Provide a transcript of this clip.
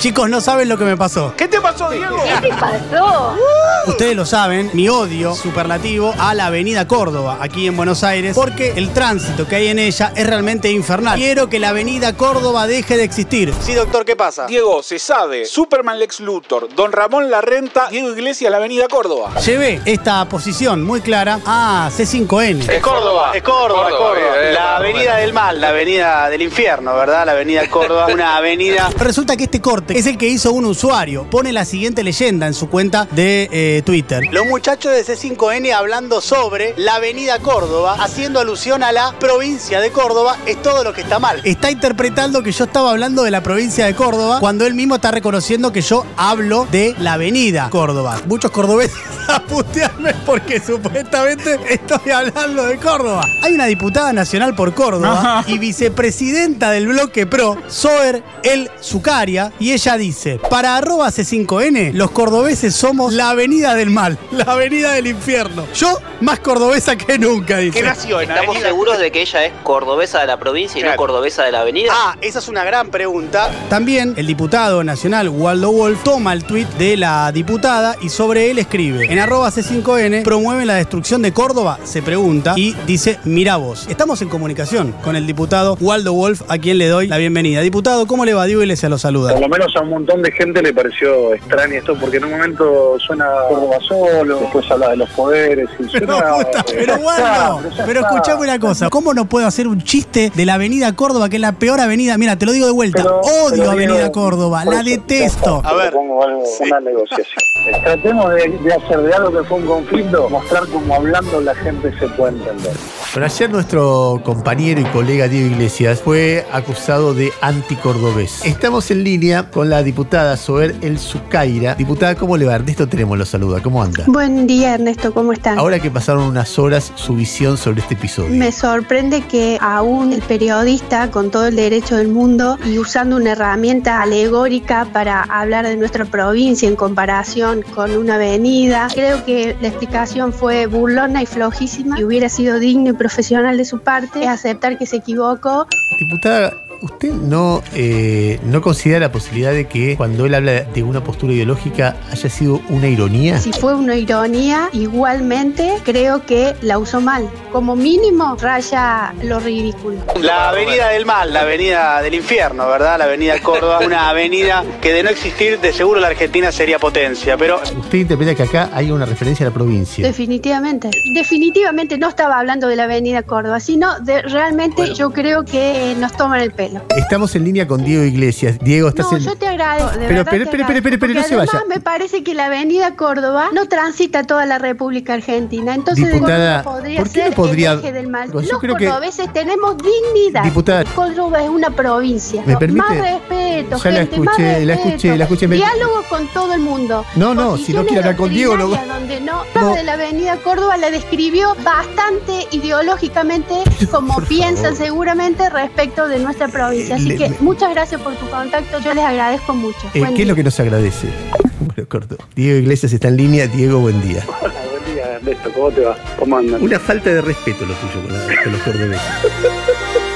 Chicos, no saben lo que me pasó. ¿Qué te pasó, Diego? ¿Qué te pasó? Ustedes lo saben, mi odio superlativo a la avenida Córdoba, aquí en Buenos Aires, porque el tránsito que hay en ella es realmente infernal. Quiero que la avenida Córdoba deje de existir. Sí, doctor, ¿qué pasa? Diego, se sabe. Superman Lex Luthor, Don Ramón La Renta, Diego Iglesias, la Avenida Córdoba. Llevé esta posición muy clara a C5N. Es Córdoba. Es Córdoba, es Córdoba, Córdoba. La avenida bueno. del mal, la avenida del infierno, ¿verdad? La avenida Córdoba, una avenida... Resulta que este corte es el que hizo un usuario. Pone la siguiente leyenda en su cuenta de eh, Twitter. Los muchachos de C5N hablando sobre la avenida Córdoba, haciendo alusión a la provincia de Córdoba, es todo lo que está mal. Está interpretando que yo estaba hablando de la provincia de Córdoba cuando él mismo está reconociendo que yo hablo de la avenida Córdoba. Muchos cordobeses a putearme porque supuestamente estoy hablando de Córdoba. Hay una diputada nacional por Córdoba y vicepresidenta del bloque PRO, Soer El Zucaria, y ella dice, para arroba C5N, los cordobeses somos la avenida del mal, la avenida del infierno. Yo más cordobesa que nunca, dice. ¿Qué nació en ¿Estamos Avenida? seguros de que ella es cordobesa de la provincia y Claro. no cordobesa de la avenida? Ah, esa es una gran pregunta. También el diputado nacional Waldo Wolf toma el tuit de la diputada y sobre él escribe en arroba C5N promueven la destrucción de Córdoba, se pregunta, y dice, mira vos. Estamos en comunicación con el diputado Waldo Wolf, a quien le doy la bienvenida. Diputado, ¿cómo le va? Diego Iglesias lo saluda. Por lo menos a un montón de gente le pareció extraño esto, porque en un momento suena Córdoba solo, después habla de los poderes y Pero, suena... puta, eh, pero está, pero escuchame una cosa, ¿cómo no puedo hacer un chiste de la avenida Córdoba, que es la peor avenida? Mira, te lo digo de vuelta, Pero- odio pero, avenida Córdoba, la eso, detesto. A ver, algo, una negociación. Tratemos de, de hacer de algo que fue un conflicto, mostrar cómo hablando la gente se puede entender. Pero ayer nuestro compañero y colega Diego Iglesias fue acusado de anticordobés. Estamos en línea con la diputada Soer El Zucaira. Diputada, ¿cómo le va? Ernesto tenemos lo saluda. ¿Cómo anda? Buen día, Ernesto, ¿cómo estás? Ahora que pasaron unas horas, su visión sobre este episodio. Me sorprende que aún el periodista, con todo el derecho del mundo y usando una herramienta alegórica para hablar de nuestra provincia en comparación con una avenida, creo que la explicación fue burlona y flojísima y hubiera sido digno y profesional de su parte aceptar que se equivocó Diputada, ¿usted no, eh, no considera la posibilidad de que cuando él habla de una postura ideológica haya sido una ironía? Si fue una ironía, igualmente creo que la usó mal. Como mínimo, raya lo ridículo. La avenida del mal, la avenida del infierno, ¿verdad? La avenida Córdoba, una avenida que de no existir, de seguro la Argentina sería potencia, pero Usted interpreta que acá hay una referencia a la provincia. Definitivamente. Definitivamente no estaba hablando de la avenida Córdoba, sino de realmente yo creo que nos toman el pelo. Estamos en línea con Diego Iglesias. Diego, estás No, en... yo te agradezco. de Pero, verdad pero, te pero, agradezco, pero, pero, no se además vaya. me parece que la avenida Córdoba no transita toda la República Argentina. Entonces, Diputada, Córdoba podría ¿por qué no ser podría- del mal. Yo Los creo que- cordobeses tenemos dignidad. Diputada. Córdoba es una provincia. ¿Me permite? Más respeto, Ya la gente, más escuché, la respeto. escuché, la escuché. Diálogo con todo el mundo. No, no, si no quiere hablar con Diego, no- Donde no, hablaba de la avenida Córdoba la describió bastante ideológicamente como Por piensan favor. seguramente respecto de nuestra provincia. Así Le- que muchas gracias por tu contacto, yo les agradezco mucho. Eh, ¿Qué es lo que nos agradece? Bueno, corto. Diego Iglesias está en línea. Diego, buen día. Ernesto, ¿cómo te va? ¿Cómo andan? Una falta de respeto lo tuyo con, la- con los cordobeses.